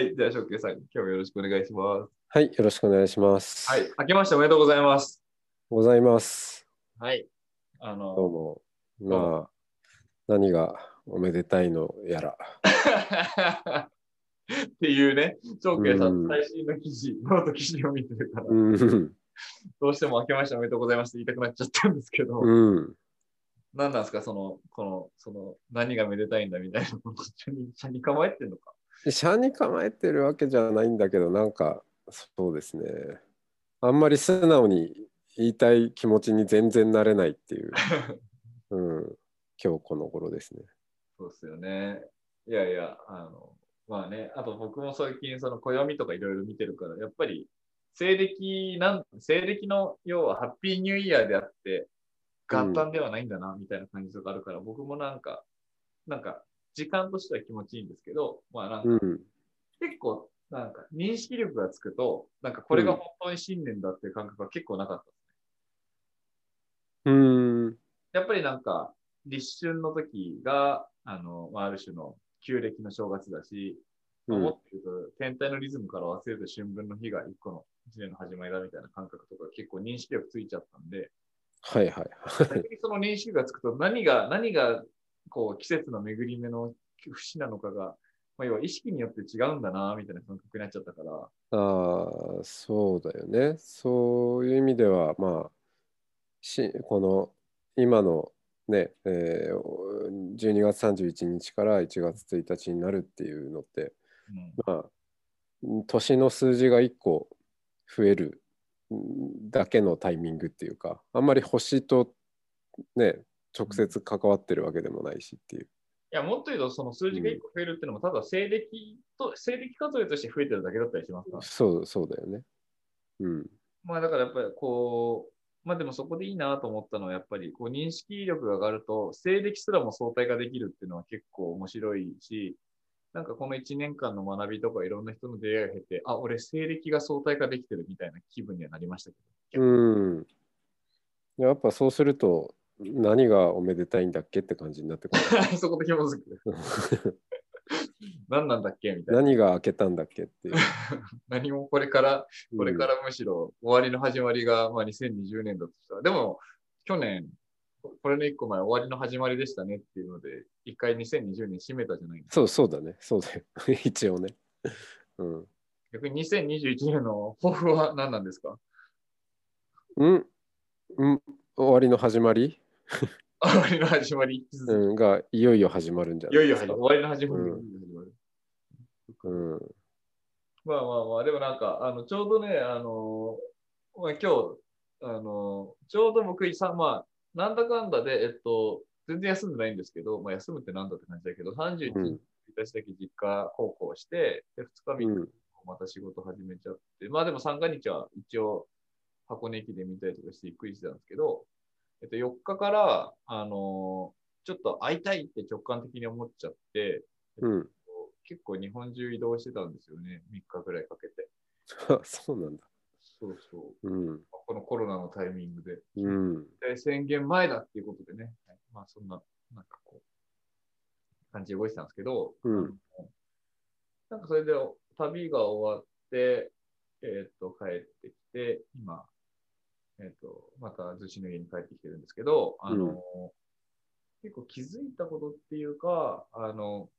はい、では、翔慶さん、今日もよろしくお願いします。はい、よろしくお願いします。はい、明けましておめでとうございます。ございます。はい。あの、どうも。まあ、何がおめでたいのやら。っていうね、翔慶さうんん最新の記事、ノート記事を見てるから、うん。どうしても明けましておめでとうございますって言いたくなっちゃったんですけど、うん。何なんですか、その、この、その、何がめでたいんだみたいなこと、社に社に構えてんのか。車に構えてるわけじゃないんだけど、なんか、そうですね。あんまり素直に言いたい気持ちに全然なれないっていう、うん、今日この頃ですね。そうですよね。いやいや、あの、まあね、あと僕も最近、その暦とかいろいろ見てるから、やっぱり、西暦なん、西暦の要はハッピーニューイヤーであって、元旦ではないんだな、みたいな感じとかあるから、僕もなんか、なんか、時間としては気持ちいいんですけど、まあなんか、うん。結構、なんか、認識力がつくと、なんかこれが本当に新年だっていう感覚が結構なかったですね。うん。やっぱりなんか、立春の時が、あの、まあ、ある種の旧暦の正月だし、うん思ってると、天体のリズムから忘れる春分の日が一個の一年の始まりだみたいな感覚とか結構認識力ついちゃったんで、はいはい。逆にその認識がつくと何が、何が、こう、季節の巡り目の節なのかが、まあ、要は意識によって違うんだな、みたいな感覚になっちゃったから、ああ、そうだよね。そういう意味では、まあ、し、この、今のね、えー12月31日から1月1日になるっていうのって、うんまあ、年の数字が1個増えるんだけのタイミングっていうか、あんまり星とね、直接関わってるわけでもないしっていう。いや、もっと言うと、その数字が1個増えるっていうのも、ただ西暦と、西暦数えとして増えてるだけだったりしますかそう、そうだよね。うん。まあだからやっぱりこう、まあでもそこでいいなと思ったのは、やっぱりこう認識力が上がると、西暦すらも相対化できるっていうのは結構面白いし、なんかこの1年間の学びとかいろんな人の出会いを経て、あ、俺西暦が相対化できてるみたいな気分にはなりましたけど。うん。やっぱそうすると、何がおめでたいんだっけって感じになってくる。そこで紐づく。何なんだっけみたいな。何が開けたんだっけっていう。何もこれから、これからむしろ終わりの始まりが、まあ、2020年だとしたら、でも去年、これの1個前終わりの始まりでしたねっていうので、一回2020年閉めたじゃないですか。そうそうだね。そうだよ。一応ね。うん。逆に2021年の抱負は何なんですか？うん、うん、終わりの始まり、終わりの始まり、うん、がいよいよ始まるんじゃいよいよないですか。終わりの始まり。うん。うん、まあまあまあ、でもなんか、あのちょうどね、あのまあ、今日、あのちょうど僕さ、まあ、なんだかんだで、えっと、全然休んでないんですけど、まあ、休むってなんだって感じだけど、31うん。日だけ実家奉公して、で2日3日うん、また仕事始めちゃって、まあでも三が日は一応箱根駅で見たりとかしてゆっくりしてたんですけど、えっと、4日から、あのちょっと会いたいって直感的に思っちゃって、うん。結構日本中移動してたんですよね、3日ぐらいかけて。あ そうなんだ。そうそう。うん、このコロナのタイミングで。うん、で宣言前だっていうことでね、はいまあそんな、なんかこう、感じで動いてたんですけど、うんなんかそれで旅が終わって、えーっと、帰ってきて、今、えーっと、また逗子の家に帰ってきてるんですけど、あの、うん結構気づいたことっていうか、あの、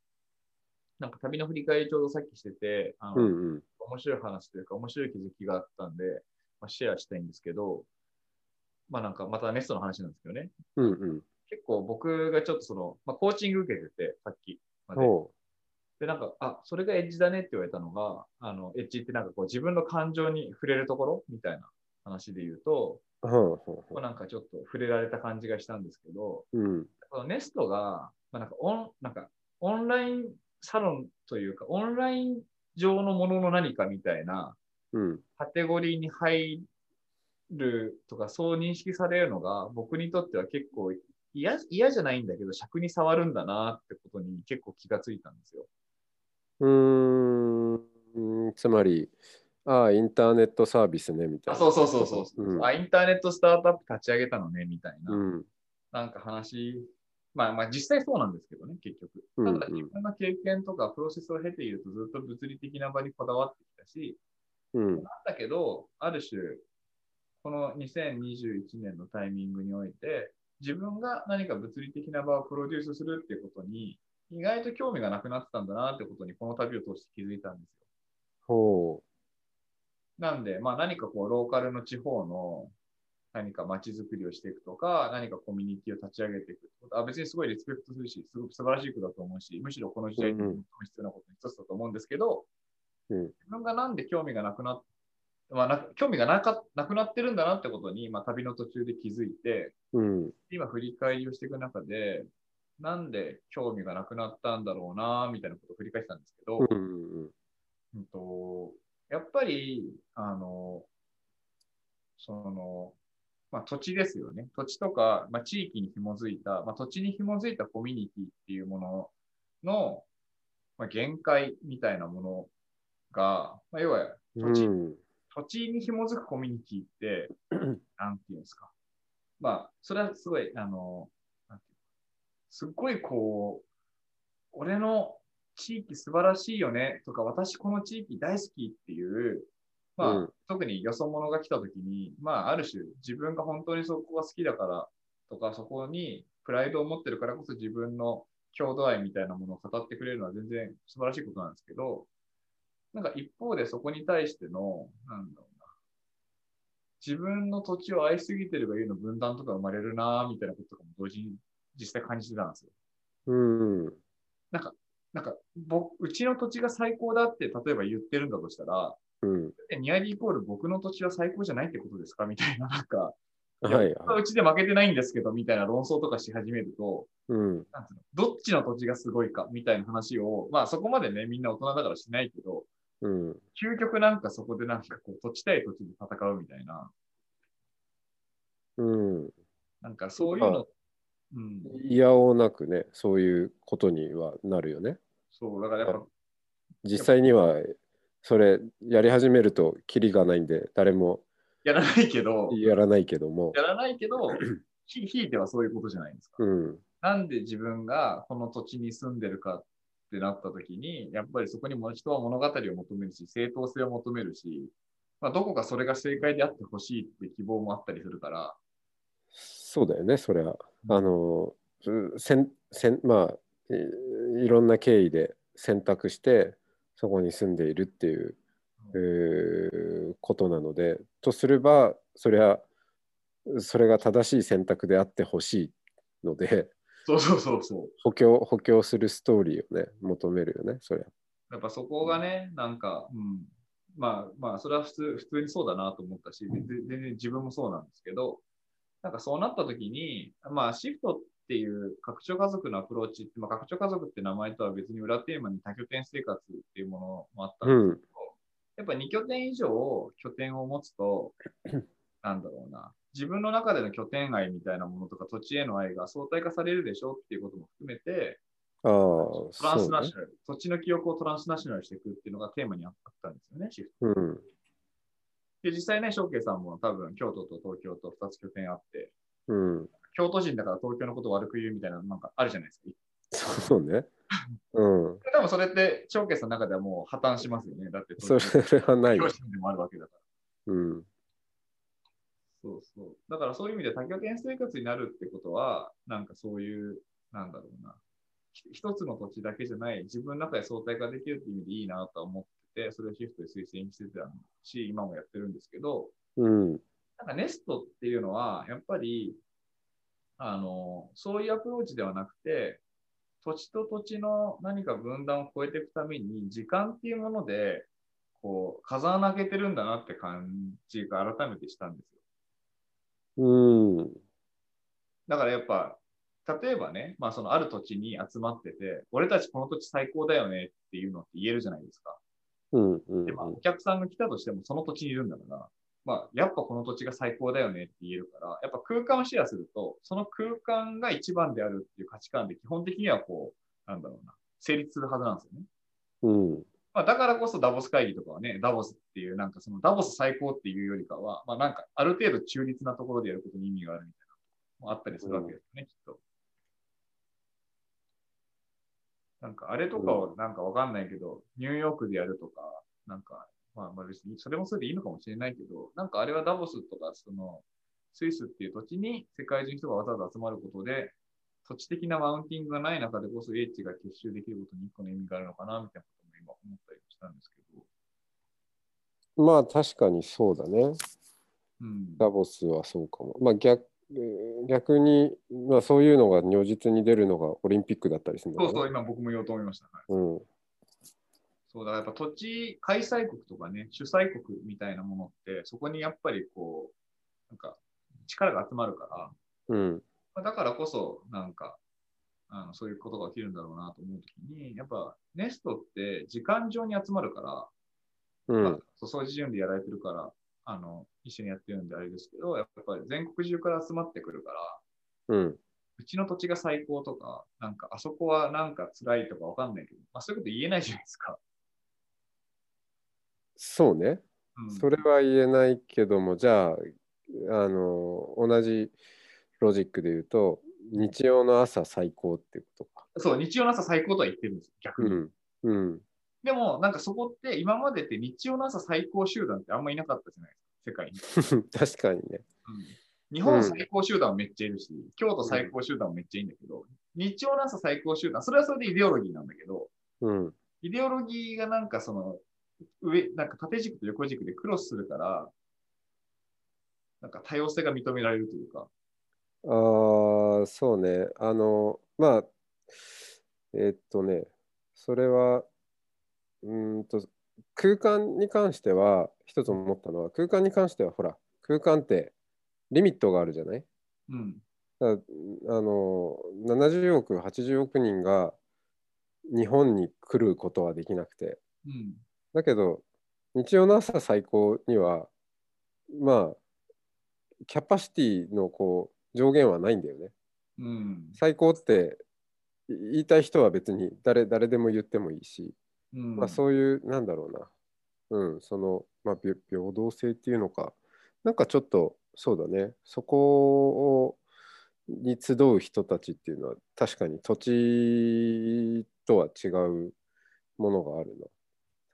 なんか旅の振り返りちょうどさっきしてて、あの、うん、うん。面白い話というか、面白い気づきがあったんで、まあ、シェアしたいんですけど、まあなんかまたネストの話なんですけどね、うん、うん。結構僕がちょっとその、まあ、コーチング受けてて、さっきまで。ほで、なんか、あ、それがエッジだねって言われたのが、あの、エッジってなんかこう自分の感情に触れるところみたいな話で言うと、う。ほうほうほまあなんかちょっと触れられた感じがしたんですけど、う。うん、このネストが、まあ、なんかオン、なんかオンラインサロンというか、オンライン上のものの何かみたいなうん。カテゴリーに入るとか、そう認識されるのが、僕にとっては結構嫌嫌じゃないんだけど、尺に触るんだなってことに結構気がついたんですよ。うーん。つまり、ああ、インターネットサービスね、みたいあな。そうそうそうそう、うんあ。インターネットスタートアップ立ち上げたのね、みたいな、うん。なんか話、まあまあ実際そうなんですけどね、結局。うんただ自分の経験とかプロセスを経ているとずっと物理的な場にこだわってきたし、うん。なんだけど、ある種、この2021年のタイミングにおいて、自分が何か物理的な場をプロデュースするっていうことに、意外と興味がなくなってたんだなってことに、この旅を通して気づいたんですよ。ほなんで、まあ何かこう、ローカルの地方の何か街づくりをしていくとか、何かコミュニティを立ち上げていくあ別にすごいリスペクトするし、すごく素晴らしいことだと思うし、むしろこの時代に最も必要なことの一つだと思うんですけど、うん自分がなんで興味がなくなっまあ、な興味がなかなくなってるんだなってことに、まあ、旅の途中で気づいて、う。うん。今振り返りをしていく中で、なんで興味がなくなったんだろうな、みたいなことを振り返ってたんですけど、うんと、やっぱり、あの、その、まあ、土地ですよね。土地とか、まあ、地域に紐づいた、まあ、土地に紐づいたコミュニティっていうものの、まあ、限界みたいなものが、まあ、要はうん。土地、うん土地に紐づくコミュニティって、なんていうんですか。まあ、それはすごい、あの、すっごいこう、俺の地域素晴らしいよねとか、私この地域大好きっていう、まあ、うん特によそ者が来た時に、まあ、ある種自分が本当にそこが好きだからとか、そこにプライドを持ってるからこそ自分の郷土愛みたいなものを語ってくれるのは全然素晴らしいことなんですけど、なんか一方でそこに対しての、なんだろうな、自分の土地を愛しすぎてるがゆえの分断とか生まれるなみたいなこととかも同時に実際感じてたんですよ。うん。なんか、なんか、僕、うちの土地が最高だって、例えば言ってるんだとしたら、うん。えニアリーイコール僕の土地は最高じゃないってことですか？みたいな、なんか、はいはい。うちで負けてないんですけど、みたいな論争とかし始めると、うん。なんつうの、どっちの土地がすごいか、みたいな話を、まあそこまでね、みんな大人だからしないけど、うん。究極なんかそこでなんかこう、土地対土地で戦うみたいな、うん。なんかそういうの、うん、いやおうなくね、そういうことにはなるよね。そう、だからやっぱ、実際には、それやり始めるとキリがないんで、誰もやらないけど、やらないけども。やらないけど、ひひいてはそういうことじゃないですか。うん。なんで自分がこの土地に住んでるかってなった時に、やっぱりそこにも人は物語を求めるし、正当性を求めるし、まあ、どこかそれが正解であってほしいって希望もあったりするから、そうだよね、それは。あの、うせんせんまあい、いろんな経緯で選択して、そこに住んでいるっていう、えーことなので、とすれば、それは、それが正しい選択であってほしいので、そうそうそうそう。補強、補強するストーリーをね、求めるよね、それは。やっぱそこがね、なんか、うん、まあまあ、それは普通、普通にそうだなと思ったし、全然全然自分もそうなんですけど、なんかそうなった時に、まあ、シフトっていう拡張家族のアプローチって、まあ、拡張家族って名前とは別に裏テーマに多拠点生活っていうものもあったんですけど、やっぱ2拠点以上拠点を持つと、なんだろうな、自分の中での拠点愛みたいなものとか土地への愛が相対化されるでしょっていうことも含めて、ああ、トランスナショ。ナル、土地の記憶をトランスナショナルしていくっていうのがテーマにあったんですよね、シフト。うん。で、実際ね、翔慶さんも多分京都と東京と2つ拠点あって、うん。京都人だから東京のことを悪く言うみたいななんかあるじゃないですか。そうね。うん。多分それって翔慶さんの中ではもう破綻しますよね。だってそ東れはない京。人でもあるわけだから。うん。そうそう。だからそういう意味で多拠点生活になるってことは、なんかそういう、なんだろうな。ひ一つの土地だけじゃない、自分の中で相対化できるっていう意味でいいなとは思ってて、それをシフトで推薦してたし、今もやってるんですけど、うん。なんかネストっていうのは、やっぱり、あの、そういうアプローチではなくて、土地と土地の何か分断を超えていくために、時間っていうもので、こう、風穴開けてるんだなって感じが改めてしたんですよ。うん。だからやっぱ、例えばね、まあそのある土地に集まってて、俺たちこの土地最高だよねっていうのって言えるじゃないですか。うんうんで、まあ、お客さんが来たとしてもその土地にいるんだから、まあ、やっぱこの土地が最高だよねって言えるから、やっぱ空間をシェアすると、その空間が一番であるっていう価値観で基本的にはこう、なんだろうな、成立するはずなんですよね。うんまあ、だからこそダボス会議とかはね、ダボスっていう、なんかそのダボス最高っていうよりかは、まあなんかある程度中立なところでやることに意味があるみたいなのもあったりするわけですよね、きっと。なんかあれとかをなんかわかんないけど、ニューヨークでやるとか、なんか、まあまあ別にそれもそれでいいのかもしれないけど、なんかあれはダボスとか、その、スイスっていう土地に世界中の人がわざわざ集まることで、土地的なマウンティングがない中でこそ英知が結集できることに一個の意味があるのかな、みたいなことも今思ったりしたんですけど。まあ確かにそうだね。うん。ダボスはそうかも。まあ逆えー逆に、まあ、そういうのが如実に出るのがオリンピックだったりするんだそうそう。今僕も言おうと思いました。はい、うんそうだ、やっぱ土地、開催国とかね、主催国みたいなものって、そこにやっぱりこう、なんか力が集まるから、うんまあだからこそ、なんか、あのそういうことが起きるんだろうなと思うときに、やっぱネストって時間上に集まるから、うんまあ、そう掃除順でやられてるから、あの、一緒にやってるんであれですけど、やっぱり全国中から集まってくるから、うんうちの土地が最高とか、なんかあそこはなんか辛いとかわかんないけど、まあそういうこと言えないじゃないですか。そうね。うん、それは言えないけども、じゃあ、あの、同じロジックで言うと、日曜の朝最高っていうことか。そう、日曜の朝最高とは言ってるんですよ、逆に。うん。うん。でも、なんかそこって今までって日曜の朝最高集団ってあんまいなかったじゃないですか、世界に。確かにね。うん日本最高集団はめっちゃいるし、京都最高集団もめっちゃいいんだけど、日曜の朝最高集団、それはそれでイデオロギーなんだけど、うん。イデオロギーがなんかその、上、なんか縦軸と横軸でクロスするから、なんか多様性が認められるというか、ああ、そうね。あの、まあ、えっとね、それは、うーんと、空間に関しては、一つ思ったのは、空間に関しては、ほら、空間ってリミットがあるじゃない？うん。あの、70億、80億人が日本に来ることはできなくて、うん。だけど、日曜の朝最高には、まあ、キャパシティのこう上限はないんだよね。うん。最高ってい言いたい人は別に誰誰でも言ってもいいし、うん。まあ、そういう、なんだろうな、うん、その、まあ、平平等性っていうのか、なんかちょっと、そうだね、そこをに集う人たちっていうのは、確かに土地とは違うものがあるな。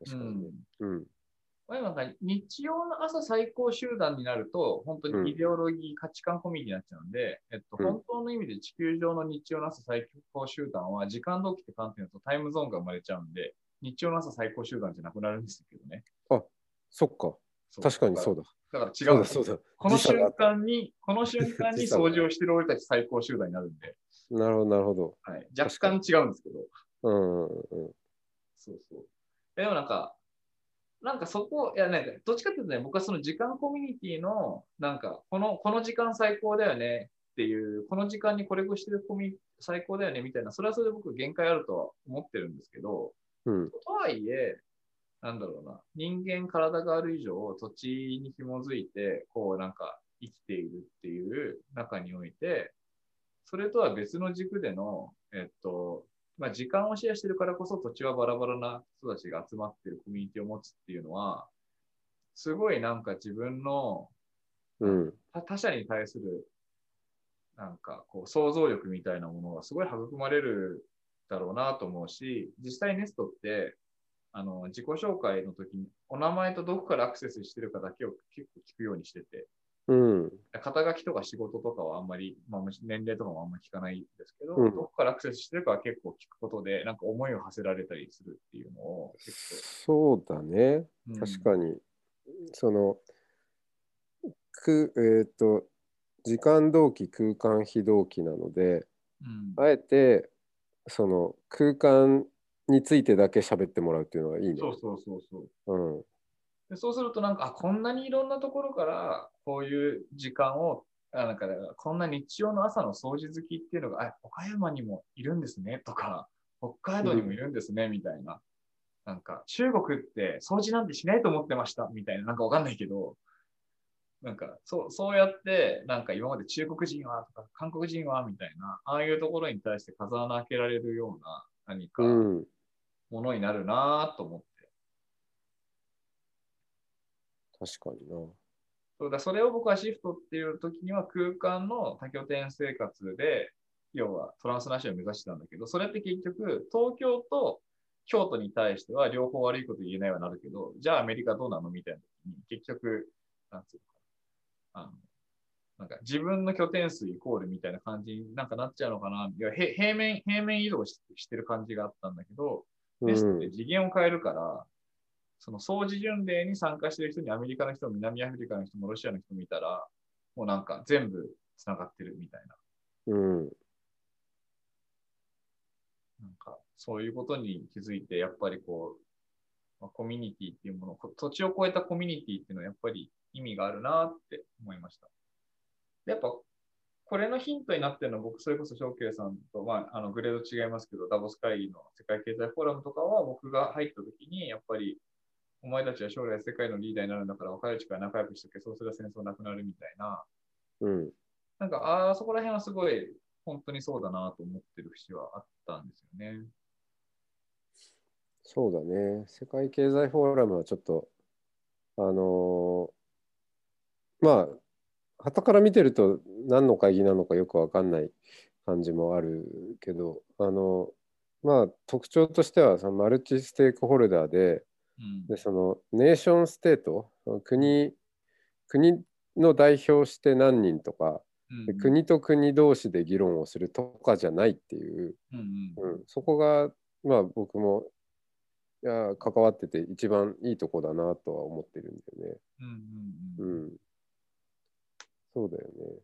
確かにね。うん。日曜の朝最高集団になると、本当にイデオロギー、価値観コミュニティになっちゃうんで、えっと、うん。本当の意味で地球上の日曜の朝最高集団は、時間同期って観点だとタイムゾーンが生まれちゃうんで、日曜の朝最高集団じゃなくなるんですけどね。そっか、そう確かにそうだ。だから違そううんだ、ですそうだ。この瞬間に、この瞬間に掃除をしてる俺たち最高集団になるんで、なるほど、なるほど。はい、若干違うんですけど、うんうんうん。そうそう。でもなんか、なんかそこ、いやなんか、どっちかっていうとね、僕はその時間コミュニティの、なんか、この、この時間最高だよねっていう、この時間にこれをしてるコミ最高だよねみたいな、それはそれで僕限界あるとは思ってるんですけど、うんとはいえ、なんだろうな、人間体がある以上、土地に紐づいて、こうなんか生きているっていう中において、それとは別の軸での、えっと、まあ、時間をシェアしてるからこそ土地はバラバラな人たちが集まってるコミュニティを持つっていうのは、すごいなんか自分のうん。他他者に対するなんかこう想像力みたいなものがすごい育まれるだろうなと思うし、実際ネストってあの自己紹介の時にお名前とどこからアクセスしてるかだけを結構聞くようにしてて、うん。肩書きとか仕事とかはあんまり、まあ、年齢とかもあんまり聞かないんですけど、うんどこからアクセスしてるかは結構聞くことで、なんか思いを馳せられたりするっていうのを結そうだね。構、確かに。その、く、えっ、と、時間同期、空間非同期なので、うんあえて、その空間についてだけ喋ってもらうっていうのはいいね。そうそうそうそう。うん。でそうするとなんか、あ、こんなにいろんなところから、こういう時間を、あなんか、こんな日曜の朝の掃除好きっていうのが、あ、岡山にもいるんですね、とか、北海道にもいるんですね、みたいな。なんか中国って掃除なんてしないと思ってましたみたいな、なんかわかんないけど、なんかそうそうやって、なんか今まで中国人はとか韓国人はみたいな、ああいうところに対して風穴開けられるような何かうん。ものになるなと思って。確かにな。そうだそれを僕はシフトっていう時には空間の多拠点生活で、要はトランスナショナルを目指してたんだけど、それって結局、東京と京都に対しては両方悪いこと言えないはなるけど、じゃあアメリカどうなのみたいな時に、結局、なんつうのかな。あのなんか自分の拠点数イコールみたいな感じになんかなっちゃうのかな。い平面、平面移動ししてる感じがあったんだけど、うネスってん。次元を変えるから、その掃除巡礼に参加してる人にアメリカの人も南アフリカの人もロシアの人もいたら、もうなんか全部つながってるみたいな。うん。なんかそういうことに気づいて、やっぱりこう、まあ、コミュニティっていうもの、こ土地を超えたコミュニティっていうのはやっぱり意味があるなって思いました。でやっぱこれのヒントになってるのは僕、それこそ翔慶さんと、まあ、あのグレード違いますけど、ダボス会議の世界経済フォーラムとかは僕が入った時に、やっぱりお前たちは将来世界のリーダーになるんだから若いうちから仲良くしとけ、そうすれば戦争なくなるみたいな、うん。なんか、ああ、そこら辺はすごい本当にそうだなと思ってる節はあったんですよね。そうだね。世界経済フォーラムはちょっと、あのーまあ、傍から見てると何の会議なのかよくわかんない感じもあるけど、あのまあ、特徴としてはそのマルチステークホルダーで、うん。でそのネーションステート、国、国の代表して何人とか、でうん国と国同士で議論をするとかじゃないっていう、うんうんうん、そこが、まあ、僕もいや関わってて一番いいとこだなとは思ってるんだよね。うんうん。そうだよね。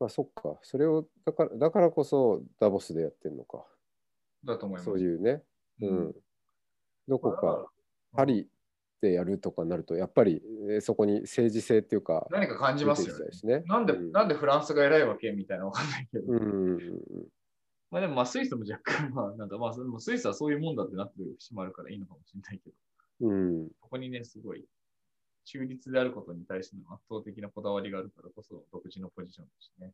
まあそっか。それをだからだからこそダボスでやってんのか。だと思います。そういうね。ううんん。どこかパリでやるとかになるとやっぱりえーそこに政治性っていうか何か感じますよねね。なんで、うんなんでフランスが偉いわけみたいなのわかんないけど。うんうんうんまあでもまあスイスも若干、まあなんかまあスイスはそういうもんだってなってる節もあるからいいのかもしれないけど、うん。うん。ここにね、すごい中立であることに対しての圧倒的なこだわりがあるからこそ独自のポジションですね。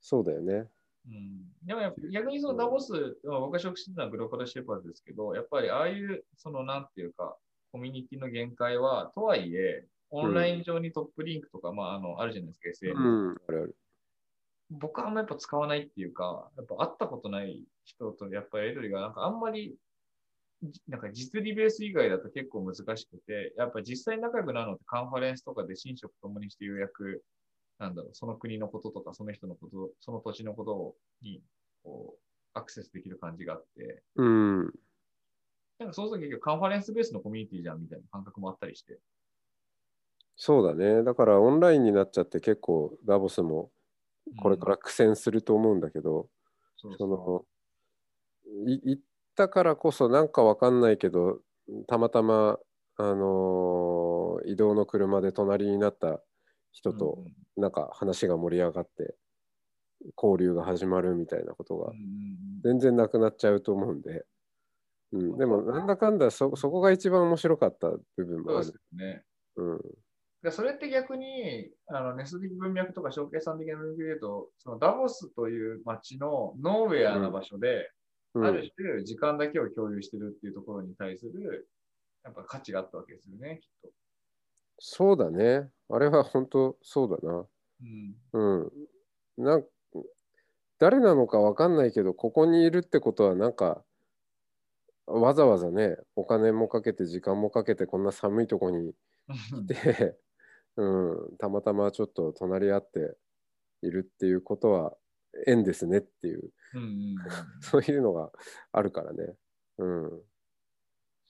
そうだよね。うん、でも逆にそのダボス、まあ僕が職してたのはグローバルシェパーズですけど、やっぱりああいう、そのなんていうか、コミュニティの限界は、とはいえ、オンライン上にトップリンクとか、まあ、あの、あるじゃないですか、SNS。うん。あるある。僕はあんまやっぱ使わないっていうか、やっぱ会ったことない人とやっぱりやりとりが、なんかあんまり、じなんか実利ベース以外だと結構難しくて、やっぱ実際仲良くなるのってカンファレンスとかで寝食ともにしてようやく、なんだろう、その国のこととか、その人のこと、その土地のことに、こう、アクセスできる感じがあって、うん。なんかそうすると結局カンファレンスベースのコミュニティじゃんみたいな感覚もあったりして。そうだね。だからオンラインになっちゃって結構ダボスもこれから苦戦すると思うんだけど、そうそのい行ったからこそなんかわかんないけどたまたま、あのー移動の車で隣になった人となんか話が盛り上がって交流が始まるみたいなことが全然なくなっちゃうと思うんで、うん、でもなんだかんだそそこが一番面白かった部分もあそうでする。ね。うん。でそれって逆に、あのネス的文脈とか証券算的な文脈で言うと、そのダボスという街のノーウェアな場所で、うんある種時間だけを共有してるっていうところに対する、やっぱ価値があったわけですよね、きっと。そうだね。あれは本当そうだな。うん。うん。なん誰なのかわかんないけど、ここにいるってことは、なんか、わざわざね、お金もかけて、時間もかけて、こんな寒いとこに いて、うん、たまたまちょっと隣り合っているっていうことは、縁ですねっていう、うんうんうん、そういうのがあるからね。うん。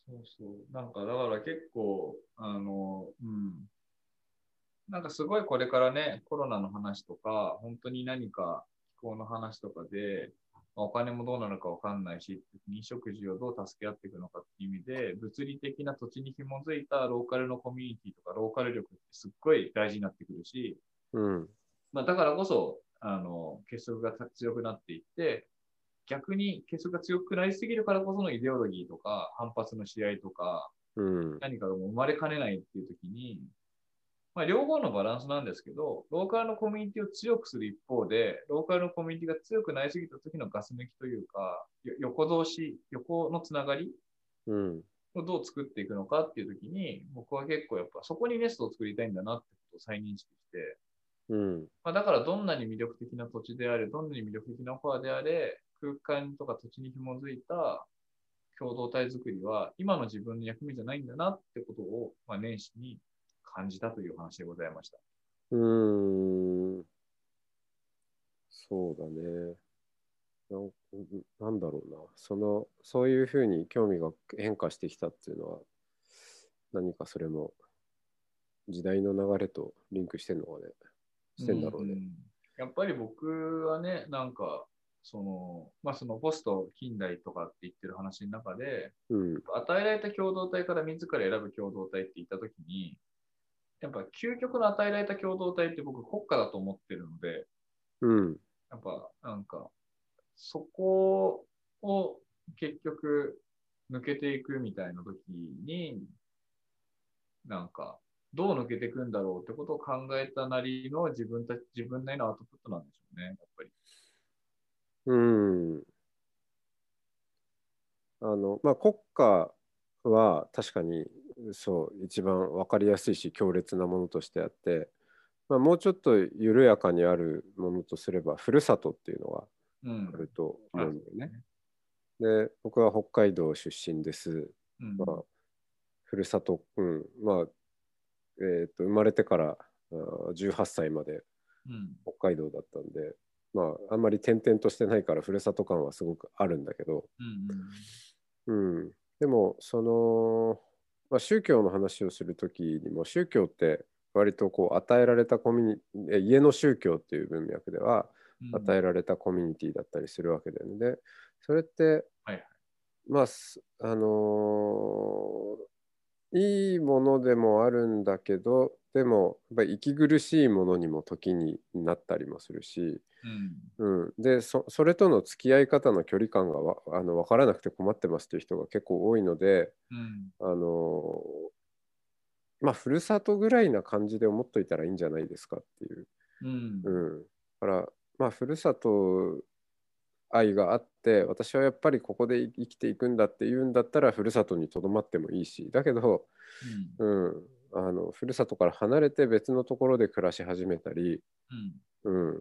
そうそう。なんか、だから結構、あの、うん。なんかすごいこれからね、コロナの話とか、本当に何か気候の話とかで、まあお金もどうなるかわかんないし、飲食事をどう助け合っていくのかっていう意味で、物理的な土地に紐づいたローカルのコミュニティとかローカル力ってすっごい大事になってくるし、うん。まあ、だからこそ、あの、結束が強くなっていって、逆に結束が強くなりすぎるからこそのイデオロギーとか反発の試合とかうん。何かがもう生まれかねないっていう時に、まあ、両方のバランスなんですけど、ローカルのコミュニティを強くする一方で、ローカルのコミュニティが強くなりすぎた時のガス抜きというか、よ横同士、横のつながりうん。をどう作っていくのかっていう時に、僕は結構やっぱそこにネストを作りたいんだなってことを再認識して、うん。まあ、だからどんなに魅力的な土地であれ、どんなに魅力的なオファーであれ、空間とか土地に紐づいた共同体づくりは、今の自分の役目じゃないんだなってことを、まあ、年始に感じたというお話でございました。うーん。そうだね。なんなんだろうな。その、そういうふうに興味が変化してきたっていうのは、何かそれも時代の流れとリンクしてんのかね。してんだろうね。んやっぱり僕はね、なんか、その、まあそのポスト近代とかって言ってる話の中で、うん。与えられた共同体から自ら選ぶ共同体って言ったときに、やっぱ究極の与えられた共同体って僕国家だと思ってるので、うん。やっぱなんか、そこを結局抜けていくみたいな時に、なんか、どう抜けていくんだろうってことを考えたなりの自分たち、自分なりのアウトプットなんでしょうね、やっぱり。うん。あの、まあ、国家は確かにそう、一番わかりやすいし強烈なものとしてあって、まあ、もうちょっと緩やかにあるものとすれば、ふるさとっていうのがうんあると思うんだよね。ね。で、僕は北海道出身です。うんまあ、ふるさと、うん、まあ、えっと、生まれてからあー18歳までうん。北海道だったんで、まあ、あんまり転々としてないから、ふるさと感はすごくあるんだけど、うんうん、でもその、まあ、宗教の話をするときにも宗教って割とこう与えられたコミュニえ家の宗教っていう文脈ではうん。与えられたコミュニティだったりするわけだよね。でそれって、はいはい。まあすあのーいいものでもあるんだけどでもやっぱり息苦しいものにも時になったりもするし、うん。うん、でそそれとの付き合い方の距離感がわあの分からなくて困ってますという人が結構多いので、うん。あのまあふるさとぐらいな感じで思っといたらいいんじゃないですかっていう。うん。うん、だからまあふるさと愛があって私はやっぱりここで生きていくんだっていうんだったらふるさとにとどまってもいいしだけど、うん、あのふるさとから離れて別のところで暮らし始めたり、うん。うん、っ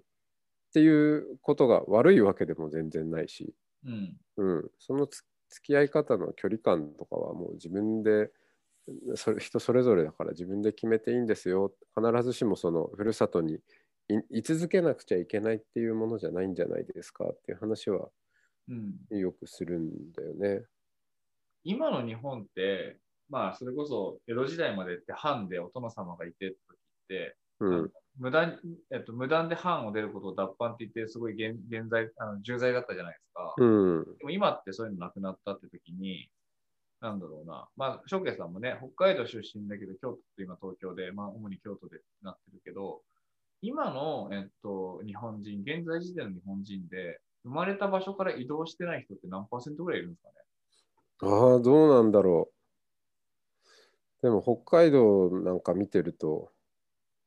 ていうことが悪いわけでも全然ないし、うん。うん、そのつ付き合い方の距離感とかはもう自分でそれ人それぞれだから自分で決めていいんですよ。必ずしもそのふるさとにい居続けなくちゃいけないっていうものじゃないんじゃないですかっていう話はうんよくするんだよね。今の日本って、まあ、それこそ江戸時代までって藩でお殿様がいてって時って、うん無断えっと、無断で藩を出ることを脱藩って言って、すごい現現在あの重罪だったじゃないですか。うんでも今ってそういうのなくなったって時に、なんだろうな、まあ、翔慶さんもね、北海道出身だけど、京都って今東京で、まあ、主に京都でなってるけど、今の、えっと、日本人、現在時点の日本人で、生まれた場所から移動してない人って何パーセントぐらいいるんですかね？ああどうなんだろう。でも北海道なんか見てると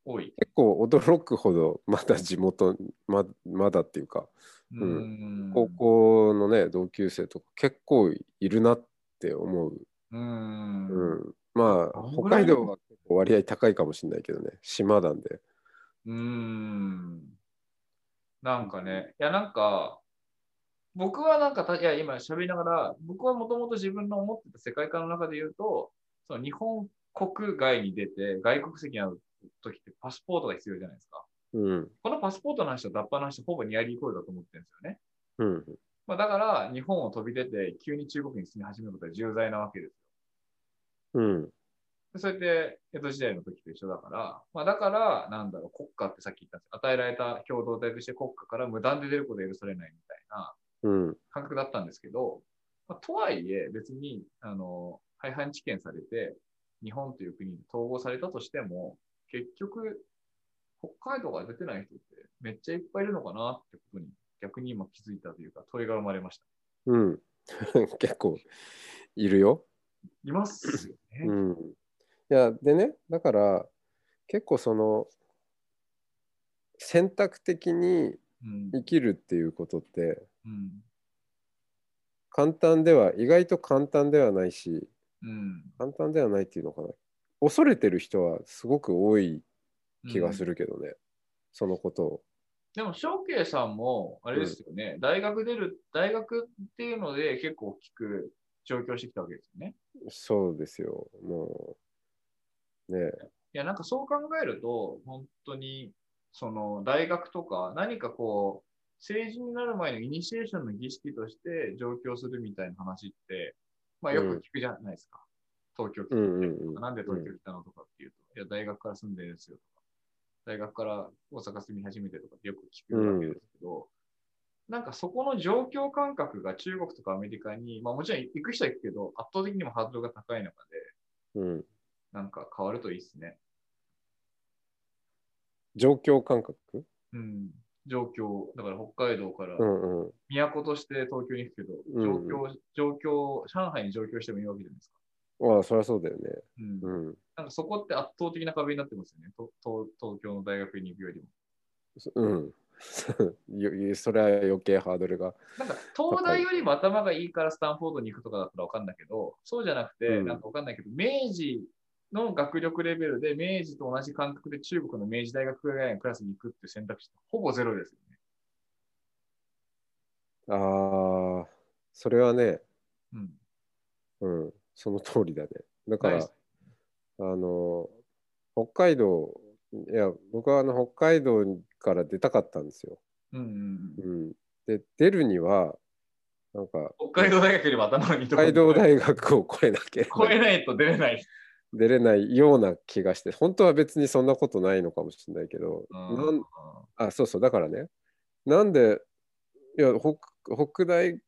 多い。結構驚くほどまだ地元ままだっていうかううんん高校のね同級生とか結構いるなって思う。う。うんん、まあ北海道は結構割合高いかもしれないけどね島なんで。うーん。なんかね、いやなんか、僕はなんかた、いや今喋りながら、僕はもともと自分の思ってた世界観の中で言うと、その日本国外に出て外国籍になる時ってパスポートが必要じゃないですか。うんこのパスポートの話と脱藩の話とほぼニアリーイコールだと思ってるんですよね。うんまあ、だから日本を飛び出て急に中国に住み始めることは重罪なわけですよ。うんでそれで、江戸時代の時と一緒だから、まあだから、なんだろう、国家ってさっき言ったんです与えられた共同体として国家から無断で出ることが許されないみたいなうん感覚だったんですけど、まあ、とはいえ別に、あの、廃藩置県されて、日本という国に統合されたとしても、結局、北海道が出てない人ってめっちゃいっぱいいるのかなってことに逆に今気づいたというか、問いが生まれました。うん。結構いるよ。いますよね。うん。いや、でね、だから結構その選択的にうん。生きるっていうことってうん。簡単では意外と簡単ではないしうん。簡単ではないっていうのかな恐れてる人はすごく多い気がする。るけどね、そのことを。でも、翔慶さんも、あれですよね、大学出る、大学っていうので結構大きく上京してきたわけですよね。そうですよ。もうね。いや、なんかそう考えると、本当に、その大学とか、何かこう、政治になる前のイニシエーションの儀式として上京するみたいな話って、まあよく聞くじゃないですか。東京来てうんうんうん。なんで東京来たのとかっていうと、いや、大学から住んでるんですよとか、大学から大阪住み始めてとかってよく聞くわけですけど、なんかそこの状況感覚が中国とかアメリカに、まあもちろん行く人は行くけど、圧倒的にもハードルが高い中で、うん、なんか変わるといいですね。状況感覚、うん、状況、だから北海道からうんうん、都として東京に行くけど、うん状況、状況、上海に上京してもいいわけじゃないですか。ああそりゃそうだよね。うんうんなんかそこって圧倒的な壁になってますよね、と東東京の大学に行くよりも。うん。よそれは余計ハードルが。なんか東大よりも頭がいいからスタンフォードに行くとかだったら分かんないけど、そうじゃなくて、うんなんか分かんないけど、明治の学力レベルで明治と同じ感覚で中国の明治大学ぐらいのクラスに行くっていう選択肢ほぼゼロですよね。ああ、それはね、うん。うん、その通りだね。だから、あの、北海道、いや、僕はあの北海道から出たかったんですよ。うんうんうん、うん。で、出るには、なんか、北海道大学よりも頭がいいとこ北海道大学を超えなきゃ超えないと出れない。出れないような気がして、本当は別にそんなことないのかもしれないけど、なんあ、そうそう、だからね、なんで、いや、北北大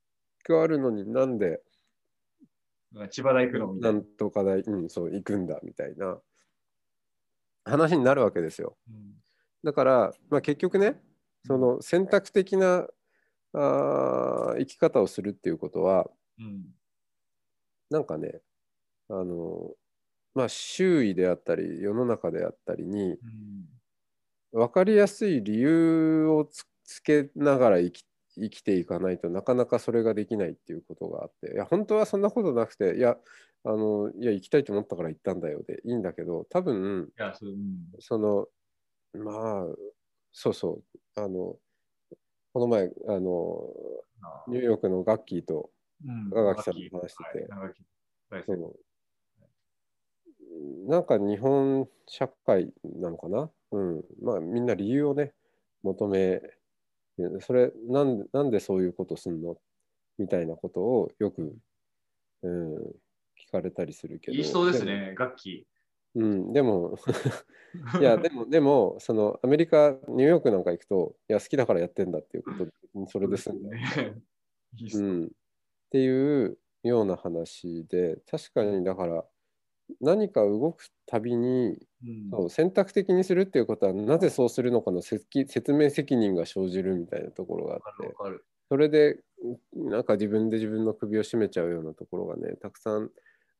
があるのになんで、うん千葉大行くのみたないな。んとか大、うん、そう、行くんだみたいな話になるわけですよ。うん。だから、まあ、結局ね、その選択的なあー生き方をするっていうことは、うん。なんかね、あの、まあ、周囲であったり、世の中であったりに、うん。分かりやすい理由をつつけながら生き生きていかないとなかなかそれができないっていうことがあっていや本当はそんなことなくていやあのいや行きたいと思ったから行ったんだよでいいんだけど多分そのまあそうそうあのこの前あのニューヨークのガッキーとうん。長垣さんと話しててなんか日本社会なのかな、うん、まあみんな理由をね求めでそれなんでなんでそういうことすんの？みたいなことをよく、うん、聞かれたりするけど。いい人ですね、楽器。うん、でも いやでもでもそのアメリカニューヨークなんか行くといや好きだからやってんだっていうことでそれで済んだね。いい人うん、っていうような話で確かにだから何か動くたびにうん。そう選択的にするっていうことはなぜそうするのかの説説明責任が生じるみたいなところがあって。それでなんか自分で自分の首を絞めちゃうようなところがねたくさん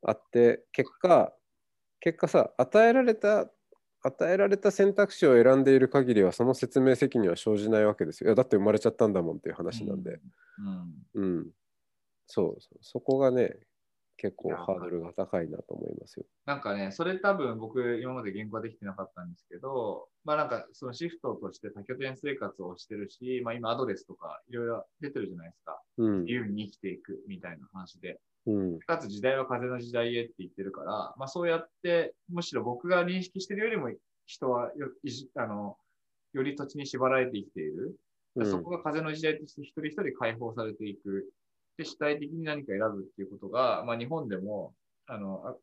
あって結果結果さ与えられた与えられた選択肢を選んでいる限りはその説明責任は生じないわけですよ。いやだって生まれちゃったんだもんっていう話なんで、うん。うん、そうそうそこがね結構ハードルが高いなと思いますよ。なんかね、それ多分僕、今まで言語化できてなかったんですけど、まあなんかそのシフトとして多拠点生活をしてるし、まあ今アドレスとかいろいろ出てるじゃないですか。うん自由に生きていくみたいな話で。うんかつ時代は風の時代へって言ってるから、まあそうやって、むしろ僕が認識してるよりも人はよいじあのより土地に縛られて生きている。うんそこが風の時代として一人一人解放されていく。で、主体的に何か選ぶっていうことが、まあ日本でも、あの、あ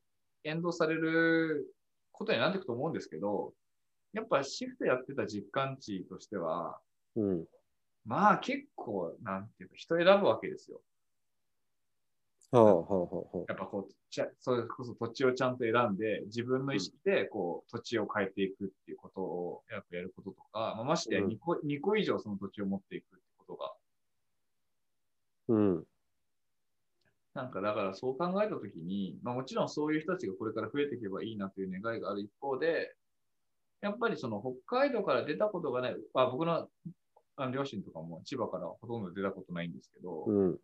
遠導されることになっていくと思うんですけど、やっぱシフトやってた実感値としては、うんまあ結構、なんていうか、人選ぶわけですよ。はあはあはあはやっぱこう、ちゃそれこそ土地をちゃんと選んで、自分の意識でこう土地を変えていくっていうことをやっぱやることとか、まあ、ましてやうん2個 ,2 個以上その土地を持っていくってことがうん。なんかだからそう考えたときに、まあ、もちろんそういう人たちがこれから増えていけばいいなという願いがある一方で、やっぱりその北海道から出たことがない、あ僕のあの両親とかも千葉からほとんど出たことないんですけど、うん。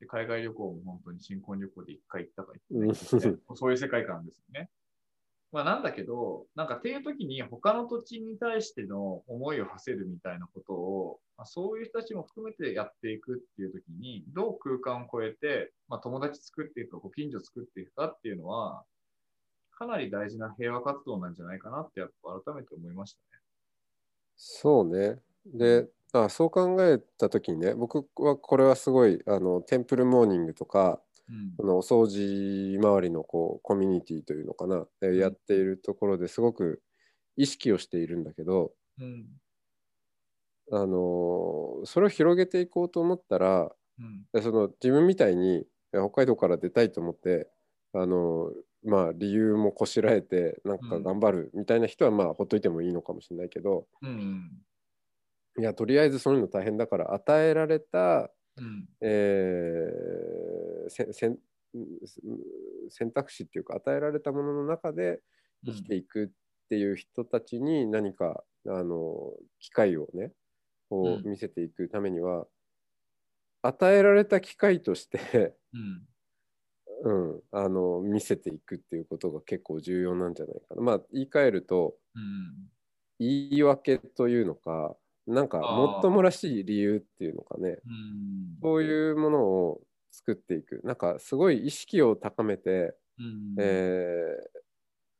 で海外旅行も本当に新婚旅行で一回行ったかうん行ってないか、ね、そういう世界観ですよね。まあなんだけど、なんかっていう時に他の土地に対しての思いを馳せるみたいなことを、まあ、そういう人たちも含めてやっていくっていう時に、どう空間を超えて、まあ、友達作っていくか、ご近所作っていくかっていうのは、かなり大事な平和活動なんじゃないかなってやっぱ改めて思いましたね。そうね。で、あそう考えた時にね、僕はこれはすごい、あの、テンプルモーニングとか、うんそのお掃除周りのこうコミュニティというのかな、えやっているところですごく意識をしているんだけど、うん。あのそれを広げていこうと思ったらうん。でその自分みたいにえ北海道から出たいと思ってあのまあ理由もこしらえてなんか頑張るみたいな人はまあほっといてもいいのかもしれないけど、うん。いやとりあえずそういうの大変だから与えられた、うん。えー選択肢っていうか与えられたものの中で生きていくっていう人たちに何かあの機会をねこううん。見せていくためには、与えられた機会として、うん。うん、あの見せていくっていうことが結構重要なんじゃないかな。まあ言い換えるとうん言い訳というのかなんかもっともらしい理由っていうのかね。うん。そういうものを作っていく。なんかすごい意識を高めて、うんえー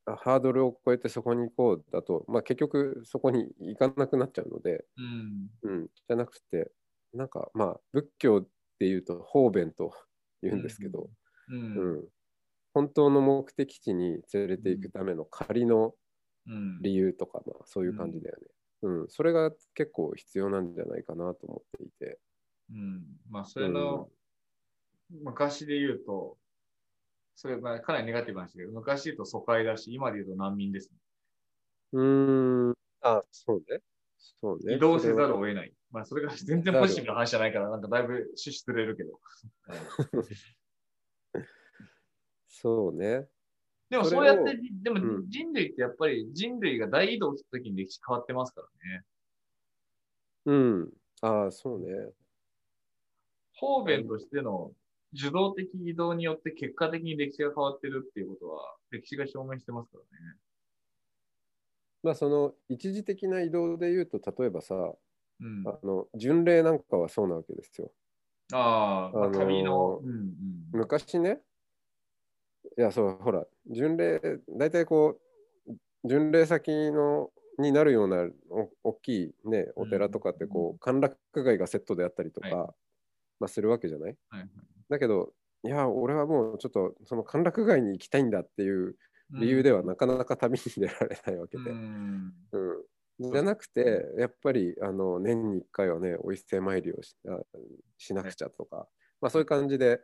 ハードルを超えてそこに行こうだと、まあ、結局そこに行かなくなっちゃうので、うん。うん、じゃなくてなんかまあ仏教っていうと方便と言うんですけど、ううん。ん。本当の目的地に連れていくための仮のうん。理由とか、まあ、そういう感じだよね、うん。それが結構必要なんじゃないかなと思っていて。うん。まあ、それの、昔で言うと、それはかなりネガティブなんですけど、昔で言うと疎開だし、今で言うと難民ですね。うーん、あ、そうね。そうね。移動せざるそを得ない。まあ、それが全然ポジティブな話じゃないから、なんかだいぶ趣旨ずれるけど。そうね。でもそうやって、でもうん人類ってやっぱり人類が大移動した時に歴史変わってますからね。うん。ああ、そうね。方便としての受動的移動によって結果的に歴史が変わってるっていうことは、歴史が証明してますからね。まあ、その一時的な移動で言うと、例えばさ、うん。あの巡礼なんかはそうなわけですよ。ああ、まああのー旅の、うんうん。昔ね、いや、そう、ほら、巡礼、大体こう、巡礼先のになるようなお大きいね、お寺とかってこう、歓楽街がセットであったりとか、はいまあ、するわけじゃない？はいはいだけど、いや、俺はもうちょっとその歓楽街に行きたいんだっていう理由ではなかなか旅に出られないわけで。うん。うん、じゃなくて、やっぱりあの年に1回はね、お伊勢参りをしあしなくちゃとか、まあ、そういう感じで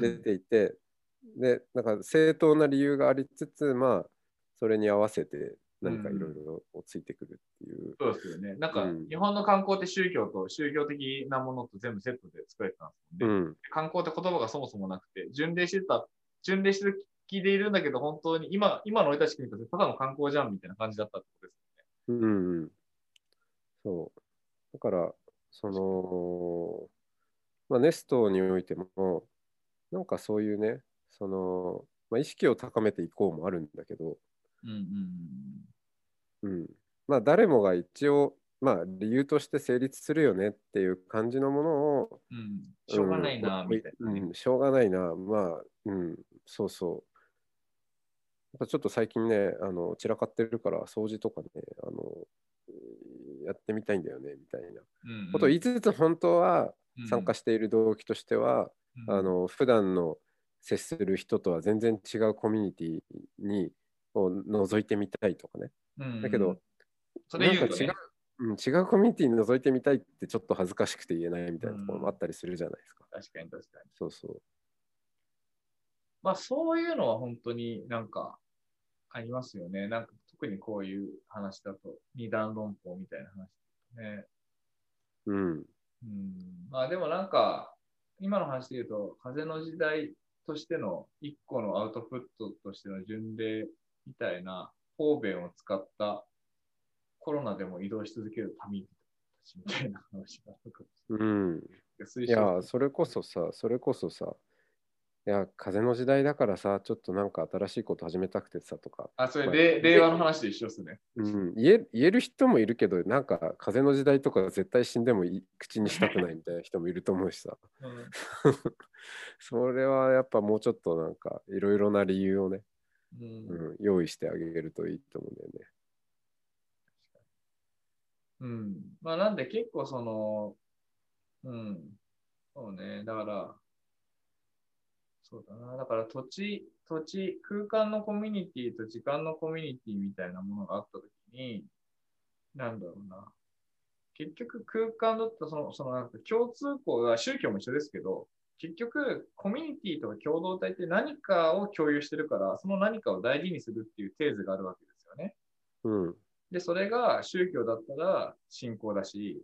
出ていて、で、なんか正当な理由がありつつ、まあ、それに合わせて何かいろいろついてくるっていう。そうですよね。なんか、うん日本の観光って宗教と宗教的なものと全部セットで作られてたんですうもんね。ん、観光って言葉がそもそもなくて、巡礼してた、巡礼してる気でいるんだけど、本当に今、今の俺たちにとってただの観光じゃんみたいな感じだったってことですよね。うん、うん。そう。だから、その、まあ、ネストにおいても、なんかそういうね、その、まあ、意識を高めていこうもあるんだけど、うんうんうん、まあ誰もが一応まあ理由として成立するよねっていう感じのものを、うん。うん。しょうがないな、うん。みたいなね。うん、しょうがないな。まあうん。そうそう。やっぱちょっと最近ねあの散らかってるから掃除とかねあのやってみたいんだよねみたいな。うんうん。ことを言いつつ本当は参加している動機としては、うん。あの普段の接する人とは全然違うコミュニティにを覗いてみたいとかね。うんだけど、それ言うと、ねなんか違う、うん、違うコミュニティに覗いてみたいってちょっと恥ずかしくて言えないみたいなところもあったりするじゃないですか。確かに確かに。そうそう。まあそういうのは本当になんかありますよね。なんか特にこういう話だと二段論法みたいな話ね。うん。うん。まあでもなんか今の話で言うと、風の時代としての一個のアウトプットとしての巡礼みたいな方便を使ったコロナでも移動し続ける民みたいな話があるうん。い。いや、それこそさ、それこそさ、いや、風の時代だからさ、ちょっとなんか新しいこと始めたくてさとか、あ、それ、令和の話で一緒ですね。うん、言え言える人もいるけど、なんか風の時代とか絶対死んでも口にしたくないみたいな人もいると思うしさ、うん それはやっぱもうちょっとなんかいろいろな理由をね、うんうん、用意してあげるといいと思うんだよね。うん。まあ、なんで結構その、うん。そうね。だから、そうだな。だから土地、土地、空間のコミュニティと時間のコミュニティみたいなものがあったときに、なんだろうな。結局空間だったその、そのなんか共通項が宗教も一緒ですけど、結局コミュニティとか共同体って何かを共有してるから、その何かを大事にするっていうテーゼがあるわけですよね。うん、で、それが宗教だったら信仰だし、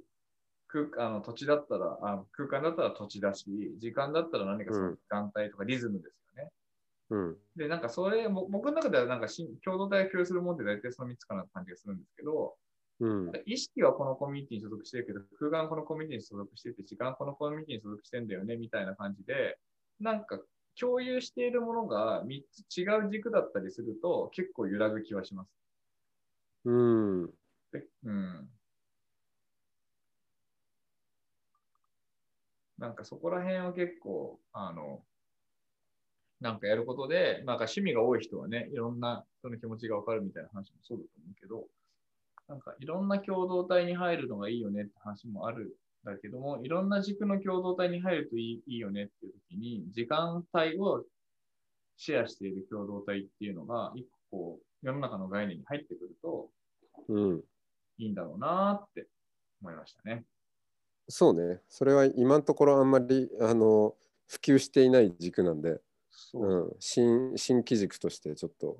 空あの土地だったらあ、空間だったら土地だし、時間だったら何かその時間帯とかリズムですよね。うん、で、なんかそれ、ぼ僕の中ではなんかし共同体を共有するもんで大体その3つかなって感じがするんですけど、うん、意識はこのコミュニティに所属してるけど、空間はこのコミュニティに所属してて、時間はこのコミュニティに所属してんだよね、みたいな感じで、なんか共有しているものが3つ違う軸だったりすると、結構揺らぐ気はします。うん、でうん。なんかそこら辺を結構、あの、なんかやることで、なんか趣味が多い人はね、いろんな人の気持ちがわかるみたいな話もそうだと思うけど、なんかいろんな共同体に入るのがいいよねって話もあるんだけども、いろんな軸の共同体に入るといいいいよねっていう時に、時間帯をシェアしている共同体っていうのが、一個こう世の中の概念に入ってくると、うん。いいんだろうなって思いましたね。そうね、それは今のところあんまりあの普及していない軸なんで、そううん、新新規軸としてちょっと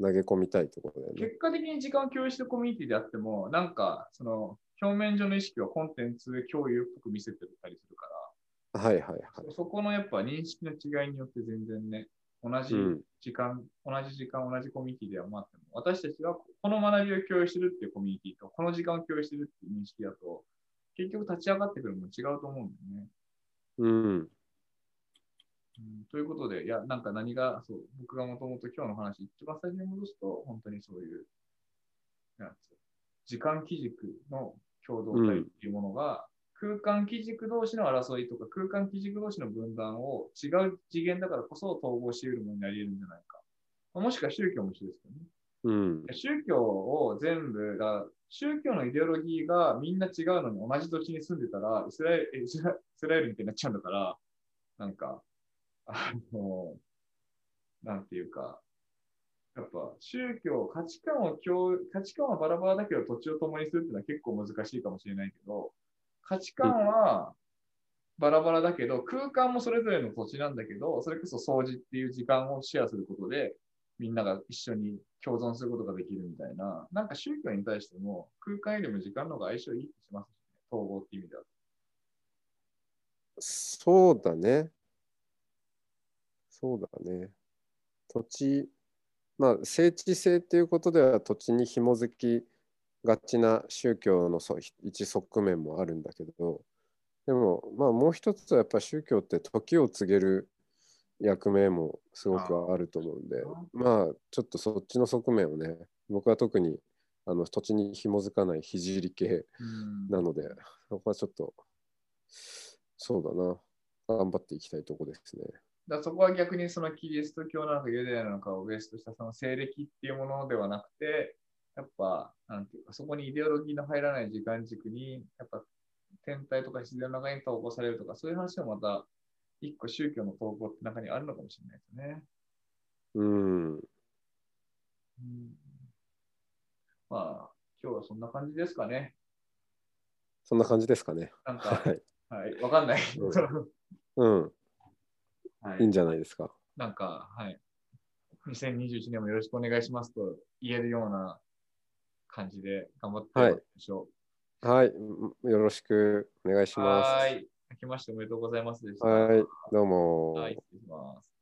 投げ込みたいところだよね。結果的に時間を共有してるコミュニティであっても、なんか、その、表面上の意識はコンテンツ共有っぽく見せてたりするから、はいはいはい。そこのやっぱ認識の違いによって全然ね、同じうん時間、同じ時間、同じコミュニティではまっても、私たちはこの学びを共有してるっていうコミュニティと、この時間を共有してるっていう認識だと、結局立ち上がってくるのも違うと思うんだよね。うん。うんということで、いや、なんか何が、そう、僕がもともと今日の話、一番最初に戻すと、本当にそういう、なん時間基軸の共同体っていうものが、空間基軸同士の争いとか、空間基軸同士の分断を違う次元だからこそ統合し得るものになり得るんじゃないか。まあもしくは宗教も一緒ですけどね。うん。宗教を全部が、宗教のイデオロギーがみんな違うのに同じ土地に住んでたら、イスラエルイスラエルみたいになっちゃうんだから、なんか、あの、なんていうか、やっぱ宗教、価値観を共有、価値観はバラバラだけど土地を共にするっていうのは結構難しいかもしれないけど、価値観はバラバラだけど、空間もそれぞれの土地なんだけど、それこそ掃除っていう時間をシェアすることで、みんなが一緒に共存することができるみたいな、なんか宗教に対しても空間よりも時間の方が相性いいってしますしね、統合っていう意味では。そうだね。そうだね。土地、まあ、聖地性っていうことでは土地に紐づきがちな宗教のそ一側面もあるんだけど、でも、まあ、もう一つはやっぱ宗教って時を告げる役目もすごくあると思うんで、まあ、ちょっとそっちの側面をね、僕は特にあの土地に紐づかない聖系なので、そこはちょっと、そうだな、頑張っていきたいとこですね。だそこは逆にそのキリスト教なのかユダヤなのかをベースとしたその西暦っていうものではなくて、やっぱ、なんていうか、そこにイデオロギーの入らない時間軸に、やっぱ天体とか自然の中に統合されるとか、そういう話もまた一個宗教の統合って中にあるのかもしれないですね。うん。うんまあ、今日はそんな感じですかね。そんな感じですかね。なんか、はい。はい、わかんない。うん。はいいんじゃないですか。なんか、はい。2021年もよろしくお願いしますと言えるような感じで頑張っていきましょう。はい。よろしくお願いします。はーい。明けましておめでとうございます。はい、どうも。はい、失礼します。